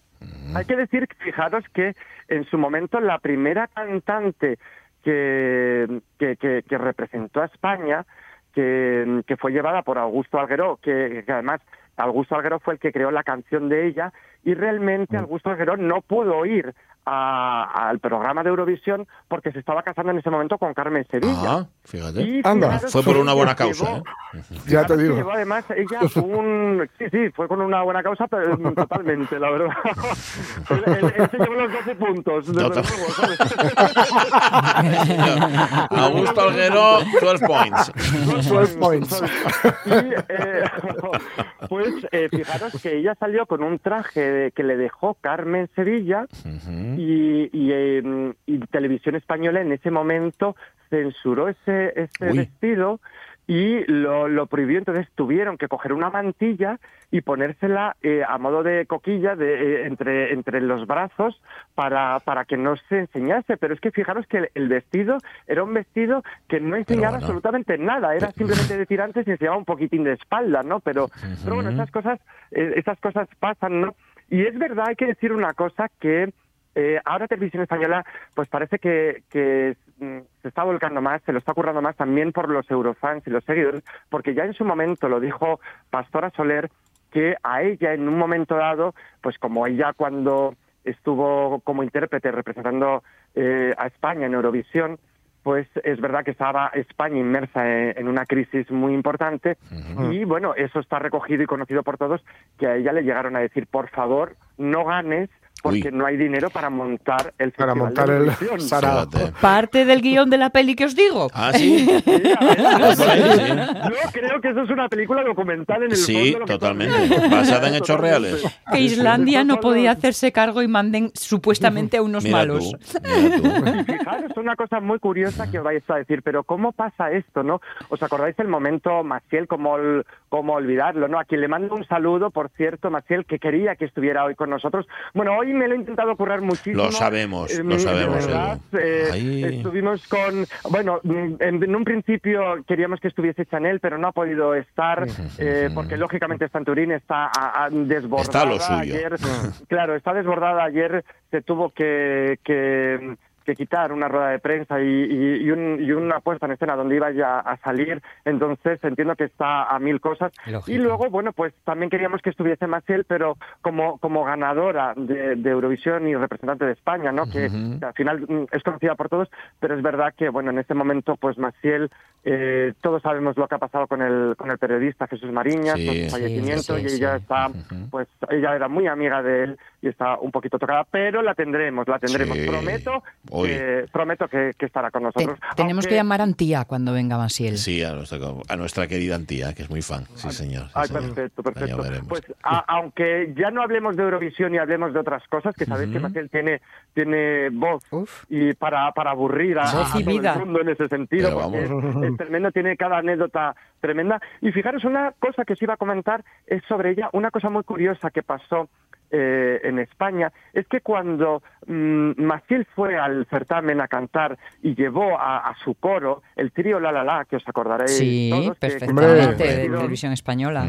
Hay que decir, fijaros que en su momento la primera cantante que, que, que- que representó a España, que, que fue llevada por Augusto Algueró, que, que además Augusto Algueró fue el que creó la canción de ella, y realmente Augusto Algueró no pudo ir a- al programa de Eurovisión porque se estaba casando en ese momento con Carmen Sevilla. Ah, fíjate. Y Anda. Fue por una buena causa, llevó- ¿eh? Ya te digo. llevó además ella un... Sí, sí, fue con una buena causa, pero mm, totalmente, la verdad. <laughs> él, él- él se llevó los 12 puntos, desde luego, <laughs> ¿sabes? Augusto Alguero, 12 points. 12 points. <laughs> Y, eh, pues eh, fijaros que ella salió con un traje de- que le dejó Carmen Sevilla y, y, eh, y Televisión Española en ese momento censuró ese, ese vestido y lo, lo prohibió. Entonces tuvieron que coger una mantilla y ponérsela eh, a modo de coquilla de, eh, entre, entre los brazos para, para que no se enseñase. Pero es que fijaros que el, el vestido era un vestido que no enseñaba bueno. absolutamente nada. Era simplemente de tirantes y enseñaba un poquitín de espalda, ¿no? Pero, pero bueno, esas cosas, eh, esas cosas pasan, ¿no? Y es verdad, hay que decir una cosa que eh, ahora Televisión Española, pues parece que, que mm, se está volcando más, se lo está currando más también por los eurofans y los seguidores, porque ya en su momento lo dijo Pastora Soler, que a ella en un momento dado, pues como ella cuando estuvo como intérprete representando eh, a España en Eurovisión, pues es verdad que estaba España inmersa en, en una crisis muy importante. Y bueno, eso está recogido y conocido por todos, que a ella le llegaron a decir, por favor, no ganes porque Uy. no hay dinero para montar el Para Festival montar de el Eurovisión. Sarao. Fíjate. Parte del guion de la peli que os digo. Ah, sí. Sí, ver, sí. Yo creo que eso es una película documental en el Sí, fondo. totalmente. Basada en <laughs> hechos reales. Que Islandia no podía hacerse cargo y manden supuestamente a unos Mira malos. tú, mira tú. <laughs> Fijaros una cosa muy curiosa que os vais a decir, pero ¿cómo pasa esto, no? ¿Os acordáis del momento, Maciel, cómo, ol- cómo olvidarlo, no? A quien le mando un saludo, por cierto, Maciel, que quería que estuviera hoy con nosotros. Bueno, hoy me lo he intentado currar muchísimo. Lo sabemos, Eh, lo sabemos, verdad, eh, estuvimos con, bueno, mm, en, en un principio queríamos que estuviese Chanel, pero no ha podido estar, eh, porque lógicamente está en Turín, está a- a- desbordada. Está lo suyo. Ayer, claro, está desbordada. Ayer se tuvo que, que, que quitar una rueda de prensa y, y- y un- y una puesta en escena donde iba ya a salir. Entonces entiendo que está a mil cosas. Lógico. Y luego, bueno, pues también queríamos que estuviese Maciel, pero como, como ganadora de, de Eurovisión y representante de España, ¿no? Que, que al final mm, es conocida por todos, pero es verdad que, bueno, en este momento, pues Maciel, eh, todos sabemos lo que ha pasado con el, con el periodista Jesús Mariñas, Sí, con su fallecimiento, sí, y sí. ella está, pues ella era muy amiga de él y está un poquito tocada, pero la tendremos, la tendremos. Sí. Prometo, prometo que, que estará con Te- nosotros. tenemos Aunque- que llamar a Antía cuando venga Masiel. Sí, a nuestra, a nuestra querida Antía, que es muy fan. Sí, señor. sí, Ay, señor. perfecto, Ya perfecto. veremos. Pues a- aunque ya no hablemos de Eurovisión y hablemos de otras cosas, que sabéis que Maciel tiene, tiene voz Uf. y para, para aburrir a, todo vida. el mundo en ese sentido, Pero porque vamos. es, es tremendo, tiene cada anécdota tremenda. Y fijaros, una cosa que os iba a comentar es sobre ella, una cosa muy curiosa que pasó eh, en España, es que cuando mm, Maciel fue al certamen a cantar y llevó a, a su coro el trío La La La, que os acordaréis Sí, todos, que- que perfectamente, de televisión española.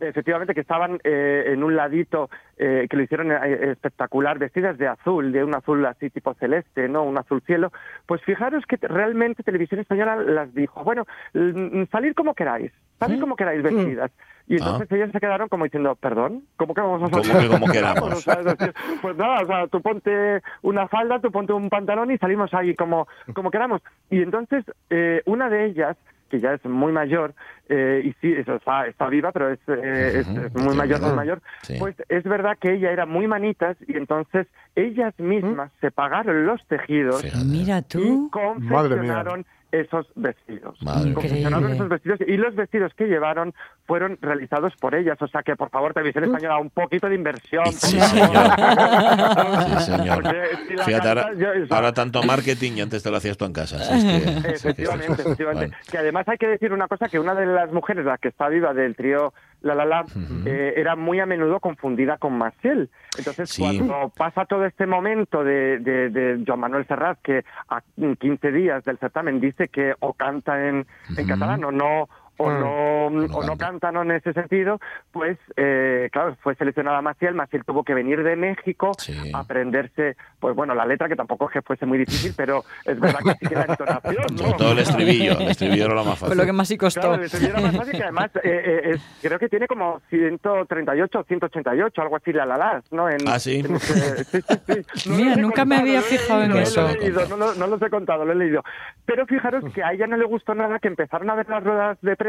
Efectivamente, que estaban eh, en un ladito, eh, que lo hicieron eh, espectacular, vestidas de azul, de un azul así tipo celeste, ¿no? Un azul cielo. Pues fijaros que te- realmente Televisión Española las dijo, bueno, mm, salir como queráis, salir como queráis vestidas. Y entonces ellas se quedaron como diciendo, perdón, ¿cómo que vamos a ¿Cómo salir? que como queramos? <laughs> O sea, es decir, pues nada, o sea, tú ponte una falda, tú ponte un pantalón y salimos ahí como, como queramos. Y entonces eh, una de ellas, que ya es muy mayor, eh, y sí, eso está, está viva, pero es, eh, es- Ujú, es muy sí, mayor, ¿verdad? muy mayor, Sí. pues es verdad que ella era muy manitas y entonces ellas mismas se pagaron los tejidos Fíjate. Mira y confeccionaron esos vestidos. Confeccionaron esos vestidos y los vestidos que llevaron fueron realizados por ellas. O sea que, por favor, Televisión Española, un poquito de inversión. por Sí, favor. <laughs> Sí, señor. Si Fíjate, ahora, cantas, yo- o sea, ahora tanto marketing y antes te lo hacías tú en casa. Si es que- Efectivamente, efectivamente. Bueno. Que además hay que decir una cosa, que una de las mujeres, la que está viva del trío la la la, eh, era muy a menudo confundida con Maciel. Entonces, Sí. cuando pasa todo este momento de, de, de Joan Manuel Serrat, que a 15 días del certamen dice que o canta en, en catalán o no o Mm. no, o no canta. canta no en ese sentido, pues eh, claro, fue seleccionada Maciel, Maciel tuvo que venir de México Sí. a aprenderse, pues bueno, la letra que tampoco es que fuese muy difícil, pero es verdad que sí que la entonación, ¿no? Sobre todo el estribillo. El estribillo era lo más Fue fácil. lo que más sí costó. Claro, el estribillo era más fácil que además eh, eh, es- creo que tiene como 138 o 188, algo así, la la la, ¿no? En- Ah, ¿sí? en ese- sí, sí, sí. <laughs> Mira, nunca me había fijado en eso. lo leído, no, no los he contado, lo he leído. Pero fijaros que a ella no le gustó nada que empezaron a ver las ruedas de prensa,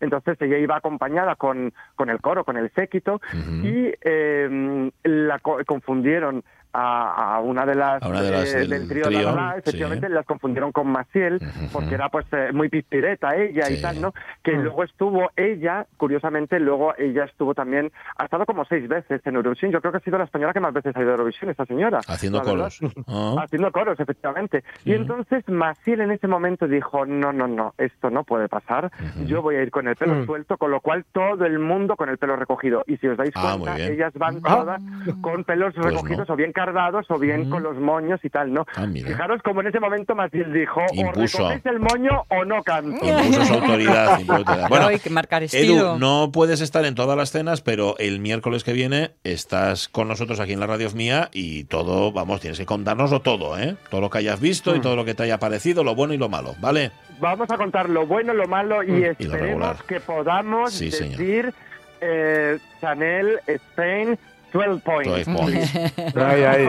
entonces ella iba acompañada con, con el coro, con el séquito, y eh, la co- confundieron a, a una de las, A una de las eh, del del trío, trío, La efectivamente sí. las confundieron con Maciel, porque era pues eh, muy pispireta ella Sí. y tal, ¿no? Que luego estuvo ella, curiosamente, luego ella estuvo también, ha estado como seis veces en Eurovisión, yo creo que ha sido la española que más veces ha ido a Eurovisión, esta señora. Haciendo coros. <laughs> Haciendo coros, efectivamente. Y entonces Maciel en ese momento dijo, no, no, no, esto no puede pasar, yo voy a ir con el pelo Mm. suelto, con lo cual todo el mundo con el pelo recogido. Y si os dais Ah, cuenta, ellas van Ah. todas con pelos Pues recogidos no. o bien cardados o bien con los moños y tal, ¿no? Ah, mira. Fijaros como en ese momento Maciel dijo, Impuso. o el moño o no canto. Impuso su <laughs> autoridad. impuso autoridad. Bueno, hay que marcar estilo. Edu, no puedes estar en todas las cenas, pero el miércoles que viene estás con nosotros aquí en la radio mía y todo, vamos, tienes que contárnoslo todo, ¿eh? Todo lo que hayas visto Mm. y todo lo que te haya parecido, lo bueno y lo malo, ¿vale? Vamos a contar lo bueno, lo malo y Y lo esperemos regular. que podamos Sí, señor. decir eh, Chanel Spain 12 points. 12 points. Ahí, ahí.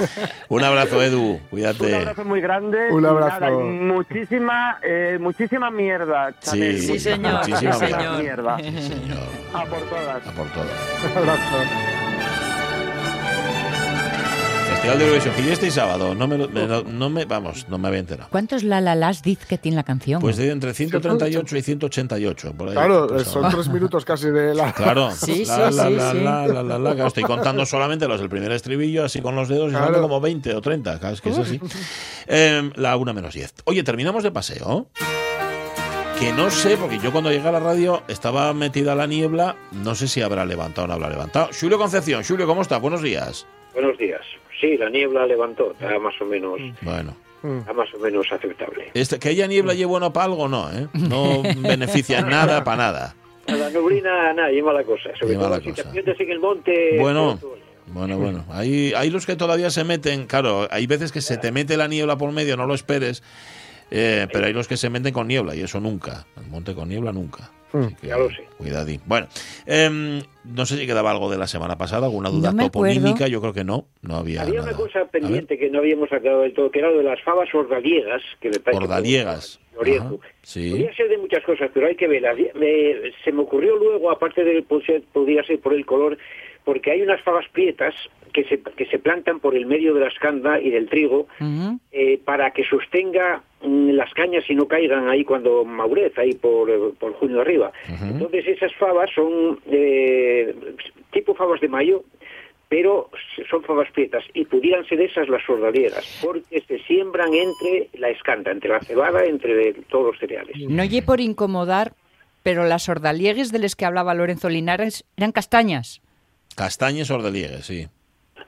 <laughs> Un abrazo, Edu. Un Cuídate. abrazo muy grande. Un abrazo. nada, y muchísima, eh, muchísima mierda, Chanel. Sí, Sí, señor, muchísima sí, mierda. señor. mierda. Sí, señor. A por todas. A por todo. Un abrazo. Festival de Eurovisión, que ya este sábado. No me, lo- me lo- no me, vamos, no me había enterado. ¿Cuántos la la las dice que tiene la canción? Pues de entre 138 y 188. Por ahí. Claro, Pues, eh, son tres minutos casi de la... Claro, <laughs> Sí, la, sí, la, sí, la, sí. la, la, la, la, claro, estoy contando solamente los del primer estribillo, así con los dedos, y Claro. son como 20 o 30, claro, es que es así. Eh, la una menos 10. Oye, terminamos de paseo. Que no sé, porque yo cuando llegué a la radio estaba metida la niebla, no sé si habrá levantado o no habrá levantado. Julio Concepción, Julio, ¿cómo estás? Buenos días. Buenos días. Sí, la niebla levantó, está más o menos, Bueno, está más o menos aceptable. este, que haya niebla y bueno para algo, no, ¿eh? No <laughs> beneficia en nada para nada. La neblina, nada, lleva la cosa. Sobre Lleva todo la si cosa. te en el monte. Bueno. Bueno, bueno. Hay, hay los que todavía se meten, claro, hay veces que se te mete la niebla por medio, no lo esperes, eh, pero hay los que se meten con niebla y eso nunca. El monte con niebla nunca. Así que, Ya lo sé. Cuidadín. Bueno, em, no sé si quedaba algo de la semana pasada, alguna duda No me toponímica, yo creo que no, no había Había nada. una cosa pendiente que no habíamos sacado del todo, que era lo de las fabas ordaliegas. Que me parece Ordaliegas. Sí. Podría ser de muchas cosas, pero hay que verlas. Me- se me ocurrió luego, aparte de podría- podría ser por el color, porque hay unas fabas prietas que se, que se plantan por el medio de la escanda y del trigo eh, para que sostenga mm, las cañas y no caigan ahí cuando maurez, ahí por, eh, por junio arriba. Entonces esas fabas son eh, tipo fabas de mayo, pero son fabas prietas y pudieran ser esas las sordaliegas, porque se siembran entre la escanda, entre la cebada, entre todos los cereales. No lle por incomodar, pero las ordaliegues de las que hablaba Lorenzo Linares eran castañas. Castañes ordeliegues, sí.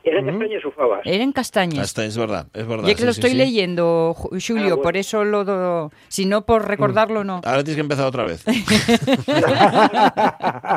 ¿Eran castañas o fabas? Eran castañas. Casta- es verdad, es verdad. Ya que sí, lo estoy sí. leyendo, Ju- Julio, Ah, bueno. por eso lo... do- Si no, por recordarlo, no. Ahora tienes que empezar otra vez. <laughs>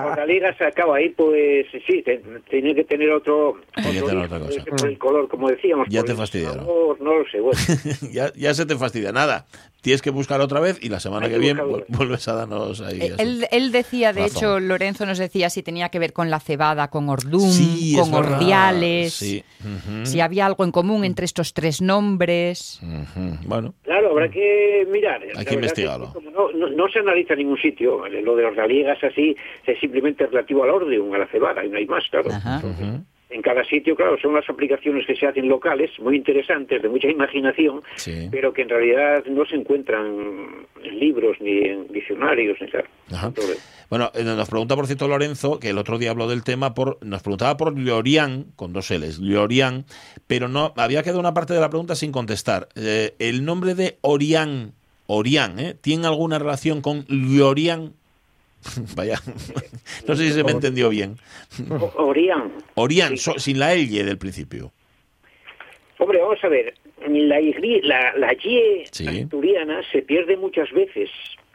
Ordaliegas acaba ahí, pues sí, te- tiene que tener otro, Tiene que tener otra cosa. por el color, como decíamos. Ya te el fastidiaron. sabor, no lo sé, bueno. <laughs> ya, ya se te fastidia. Nada, tienes que buscar otra vez y la semana Hay que que viene vuelves a darnos ahí. Eh. Él, él decía, de Razón. hecho, Lorenzo nos decía si tenía que ver con la cebada, con ordún, Sí, con ordiales, Sí. ujú, si había algo en común entre estos tres nombres. ujú. Bueno, Claro, habrá que mirar. La que investigarlo. es que como no, no, no se analiza en ningún sitio. Lo de ordaliegas así es simplemente relativo al ordeum, a la cebada, y no hay más, claro. Ajá. En cada sitio, claro, son las aplicaciones que se hacen locales, muy interesantes, de mucha imaginación, sí. pero que en realidad no se encuentran en libros, ni en diccionarios, ni tal. Ajá. Bueno, eh, nos pregunta, por cierto, Lorenzo, que el otro día habló del tema, por, nos preguntaba por Llorian, con dos L's, Llorian, pero no había quedado una parte de la pregunta sin contestar. Eh, el nombre de Orián, Orián, ¿eh? ¿tiene alguna relación con Llorian? <laughs> Vaya, <laughs> no sé si se me entendió bien. Orián. Orián, so- sin la L del principio. Hombre, vamos a ver. La, Y- la, la Y Sí. asturiana se pierde muchas veces.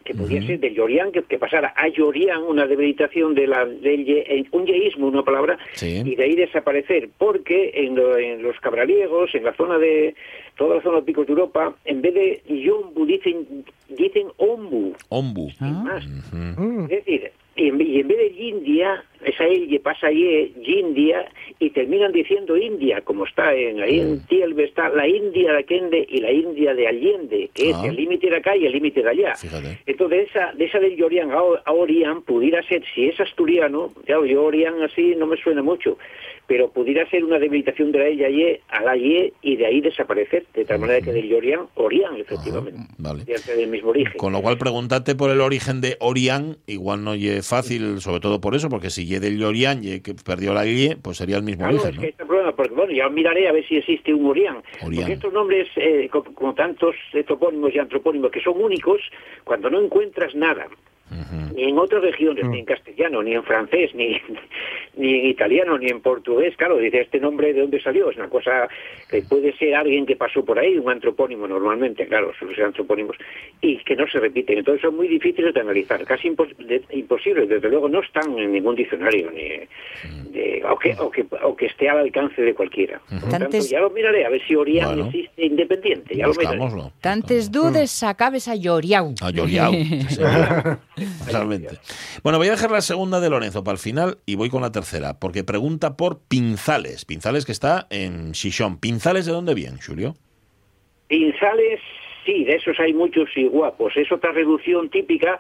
Que podía ser de Yorián, que, que pasara a Yorián, una debilitación de la, del un yeísmo, una palabra, Sí. y de ahí desaparecer. Porque en, lo- en los cabraliegos, en la zona de. Toda la zona de picos de Europa, en vez de Yombu, dicen, dicen Ombu. Ombu. Ah. más. Mm. Es decir, y en, y en vez de India, esa L pasa Y, India, y terminan diciendo India, como está en, ahí en Tielbe está la India de Aquende y la India de Allende, que Ah. es el límite de acá y el límite de allá. Fíjate. Entonces, esa, de esa del Yorian a, Orián pudiera ser, si es asturiano, claro, yo Orián así no me suena mucho, pero pudiera ser una debilitación de la Y a la Y y de ahí desaparecer, de tal manera que del Yorian, Orián, efectivamente. vale. Del mismo origen. Con lo cual, pregúntate por el origen de Orián, igual no ye fácil, sobre todo por eso, porque si ye del ye que perdió la Y, pues sería el mismo Claro, origen, es ¿no? que este problema, porque bueno, ya miraré a ver si existe un Orián. Porque estos nombres, eh, co- como, tantos topónimos y antropónimos que son únicos, cuando no encuentras nada, ni en otras regiones, ni en castellano, ni en francés, ni, <laughs> ni en italiano, ni en portugués, claro, dice este nombre de dónde salió, es una cosa que puede ser alguien que pasó por ahí, un antropónimo normalmente, claro, suelen ser antropónimos, y que no se repiten. Entonces son muy difíciles de analizar, casi impos- de- imposibles, desde luego no están en ningún diccionario, ni de- o, que, o, que, o que esté al alcance de cualquiera. Por lo tanto, ya lo miraré, a ver si Orián Bueno. existe independiente, ya lo miraré. Tantes dudes acabes a lloriau. A Yoriau. <laughs> Totalmente. Bueno, voy a dejar la segunda de Lorenzo para el final y voy con la tercera, porque pregunta por Pinzales. Pinzales que está en Xixón. ¿Pinzales de dónde viene, Julio? Pinzales, sí, de esos hay muchos y guapos. Es otra reducción típica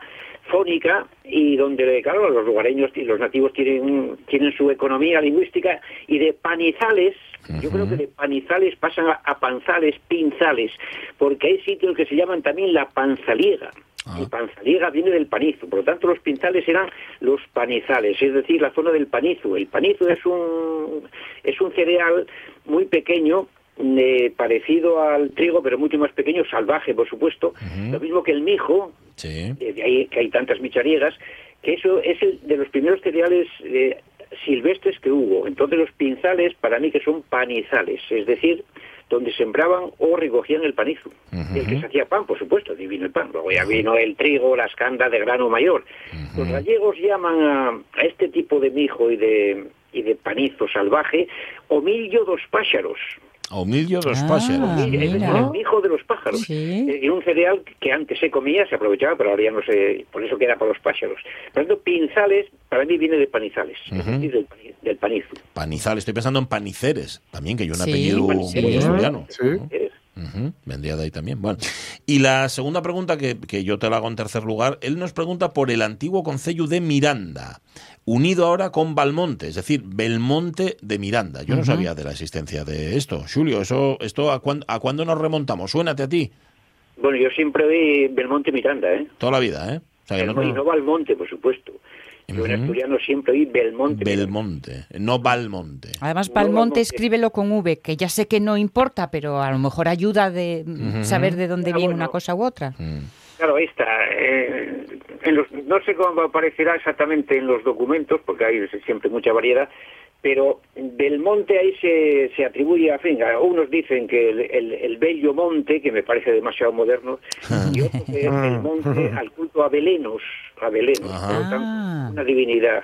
fónica y donde, claro, los lugareños y los nativos tienen, tienen su economía lingüística y de panizales, yo creo que de panizales pasan a, a panzales, pinzales, porque hay sitios que se llaman también la panzaliega. Ah. Y panzaliega viene del panizo, por lo tanto los pinzales eran los panizales, es decir, la zona del panizo. El panizo es un, es un cereal muy pequeño eh, parecido al trigo, pero mucho más pequeño, salvaje, por supuesto. Lo mismo que el mijo, Sí. eh, de ahí que hay tantas michariegas, que eso es el de los primeros cereales eh, silvestres que hubo. Entonces los pinzales, para mí, que son panizales, es decir, donde sembraban o recogían el panizo. El que se hacía pan, por supuesto, y vino el pan. Luego ya vino el trigo, la escanda de grano mayor. Los gallegos llaman a, a este tipo de mijo y de, y de panizo salvaje homillo dos pájaros. Humilio dos Ah, pájaros. Homillo, es el mijo de los pájaros. Sí. Eh, Y un cereal que antes se comía, se aprovechaba, pero ahora ya no se... Por eso queda para los pájaros. Por lo tanto, pinzales, para mí viene de panizales, es decir, del, del panizo. Panizales. Estoy pensando en Paniceres, también, que hay un Sí, apellido muy asturiano. Sí. Ujú, Vendría de ahí también. Bueno, y la segunda pregunta que, que yo te la hago en tercer lugar, él nos pregunta por el antiguo concello de Miranda, unido ahora con Balmonte, es decir, Belmonte de Miranda. Yo no sabía de la existencia de esto. Julio, eso, esto ¿a, cuándo, ¿a cuándo nos remontamos? Suénate a ti, Bueno, yo siempre vi Belmonte Miranda, ¿eh? toda la vida, ¿eh? O sea, que no- Y no Valmonte, por supuesto. Yo en Ujú. asturiano siempre vi Belmonte. Belmonte, no Balmonte. Además, No, vamos, escríbelo con V, que ya sé que no importa, pero a lo mejor ayuda de saber de dónde Ah, viene bueno. una cosa u otra. Claro, ahí está. eh, en los, no sé cómo aparecerá exactamente en los documentos, porque hay siempre mucha variedad, pero Belmonte ahí se, se atribuye a fin. a- Unos dicen que el, el, el Bello Monte, que me parece demasiado moderno, y otros que es el monte <laughs> al culto a Belenos, a Belenos, por tanto, Ah. una divinidad,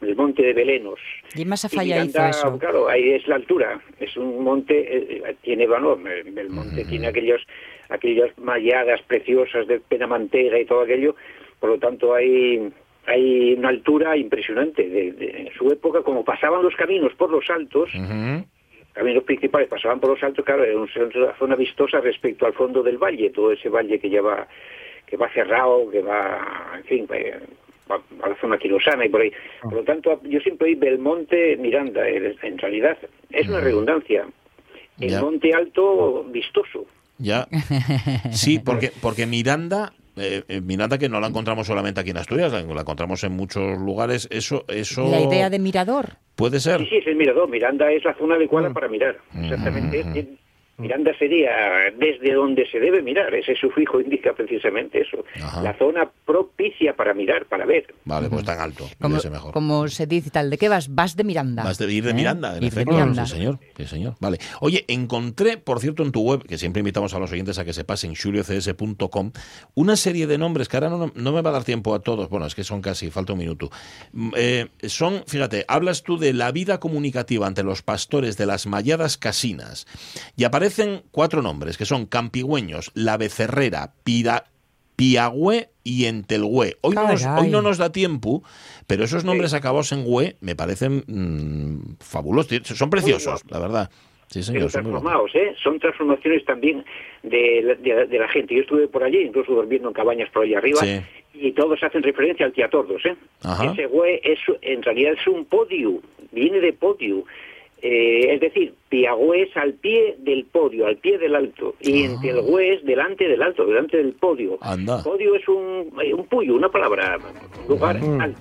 el monte de Belenos. Y más a Y falla eso. Claro, ahí es la altura. Es un monte, eh, tiene valor. El el monte tiene aquellos, aquellas malladas preciosas de penamantega y todo aquello. Por lo tanto, hay, hay una altura impresionante. De, de- en su época, como pasaban los caminos por los altos, Ujú. caminos principales pasaban por los altos, claro, era un- una zona vistosa respecto al fondo del valle, todo ese valle que lleva que va cerrado, que va, en fin, eh, va a la zona quirosana y por ahí. Por lo tanto, yo siempre oí Belmonte Miranda, eh, en realidad es una redundancia. El Ya. monte alto vistoso. Ya. <laughs> Sí, porque, porque Miranda, eh, eh, Miranda que no la encontramos solamente aquí en Asturias, la, la encontramos en muchos lugares. Eso, eso La idea de mirador. puede ser. Sí, sí, es el mirador. Miranda es la zona adecuada para mirar. Exactamente. Es- es- Miranda sería desde donde se debe mirar. Ese sufijo indica precisamente eso. Ajá. La zona propicia para mirar, para ver. Vale, pues tan alto, Como, mejor. como se dice tal, ¿de qué vas? Vas de Miranda. Vas de ir de ¿Eh? Miranda, en Ir de efecto. Miranda. Sí, señor. Sí, señor. Vale. Oye, encontré, por cierto, en tu web, que siempre invitamos a los oyentes a que se pasen, xuliocs.com, una serie de nombres que ahora no, no me va a dar tiempo a todos. Bueno, es que son casi, falta un minuto. Mm, eh, son, fíjate, hablas tú de la vida comunicativa ante los pastores de las malladas casinas y aparecen cuatro nombres que son Campigüeños, La Becerrera, Pira, Piagüe y Entelgüe. Hoy no, nos, Caray. hoy no nos da tiempo, pero esos nombres acabados en hue me parecen mm, fabulosos. Son preciosos, la verdad. Sí, señor. Transformados, ¿eh? Son transformaciones también de, la- de la- de la gente. Yo estuve por allí, incluso durmiendo en cabañas por allí arriba, Sí. y todos hacen referencia al Tiatordos, ¿eh? Ajá. Ese güey es, en realidad es un podio, viene de podio. Eh, es decir, Piagüe es al pie del podio, al pie del alto, y Ah. Entelgüe es delante del alto, delante del podio. Anda. Podio es un, eh, un puyo, una palabra, un lugar alto.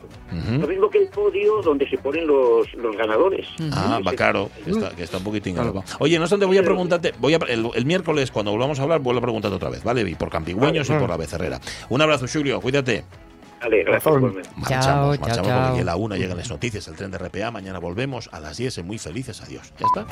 Lo mismo que el podio donde se ponen los, los ganadores. Ah, va claro, que está, que está un poquitín elevado. Oye, no obstante, voy a preguntarte, voy a, el, el miércoles, cuando volvamos a hablar, vuelvo a preguntarte otra vez, ¿vale? Y por Campigüeños y por la Becerrera. Un abrazo, Julio, cuídate. Vale, gracias. Marchamos, Chao, marchamos chao, porque a la una llegan las noticias, el tren de RPA, mañana volvemos a las 10, muy felices, adiós. ¿Ya está?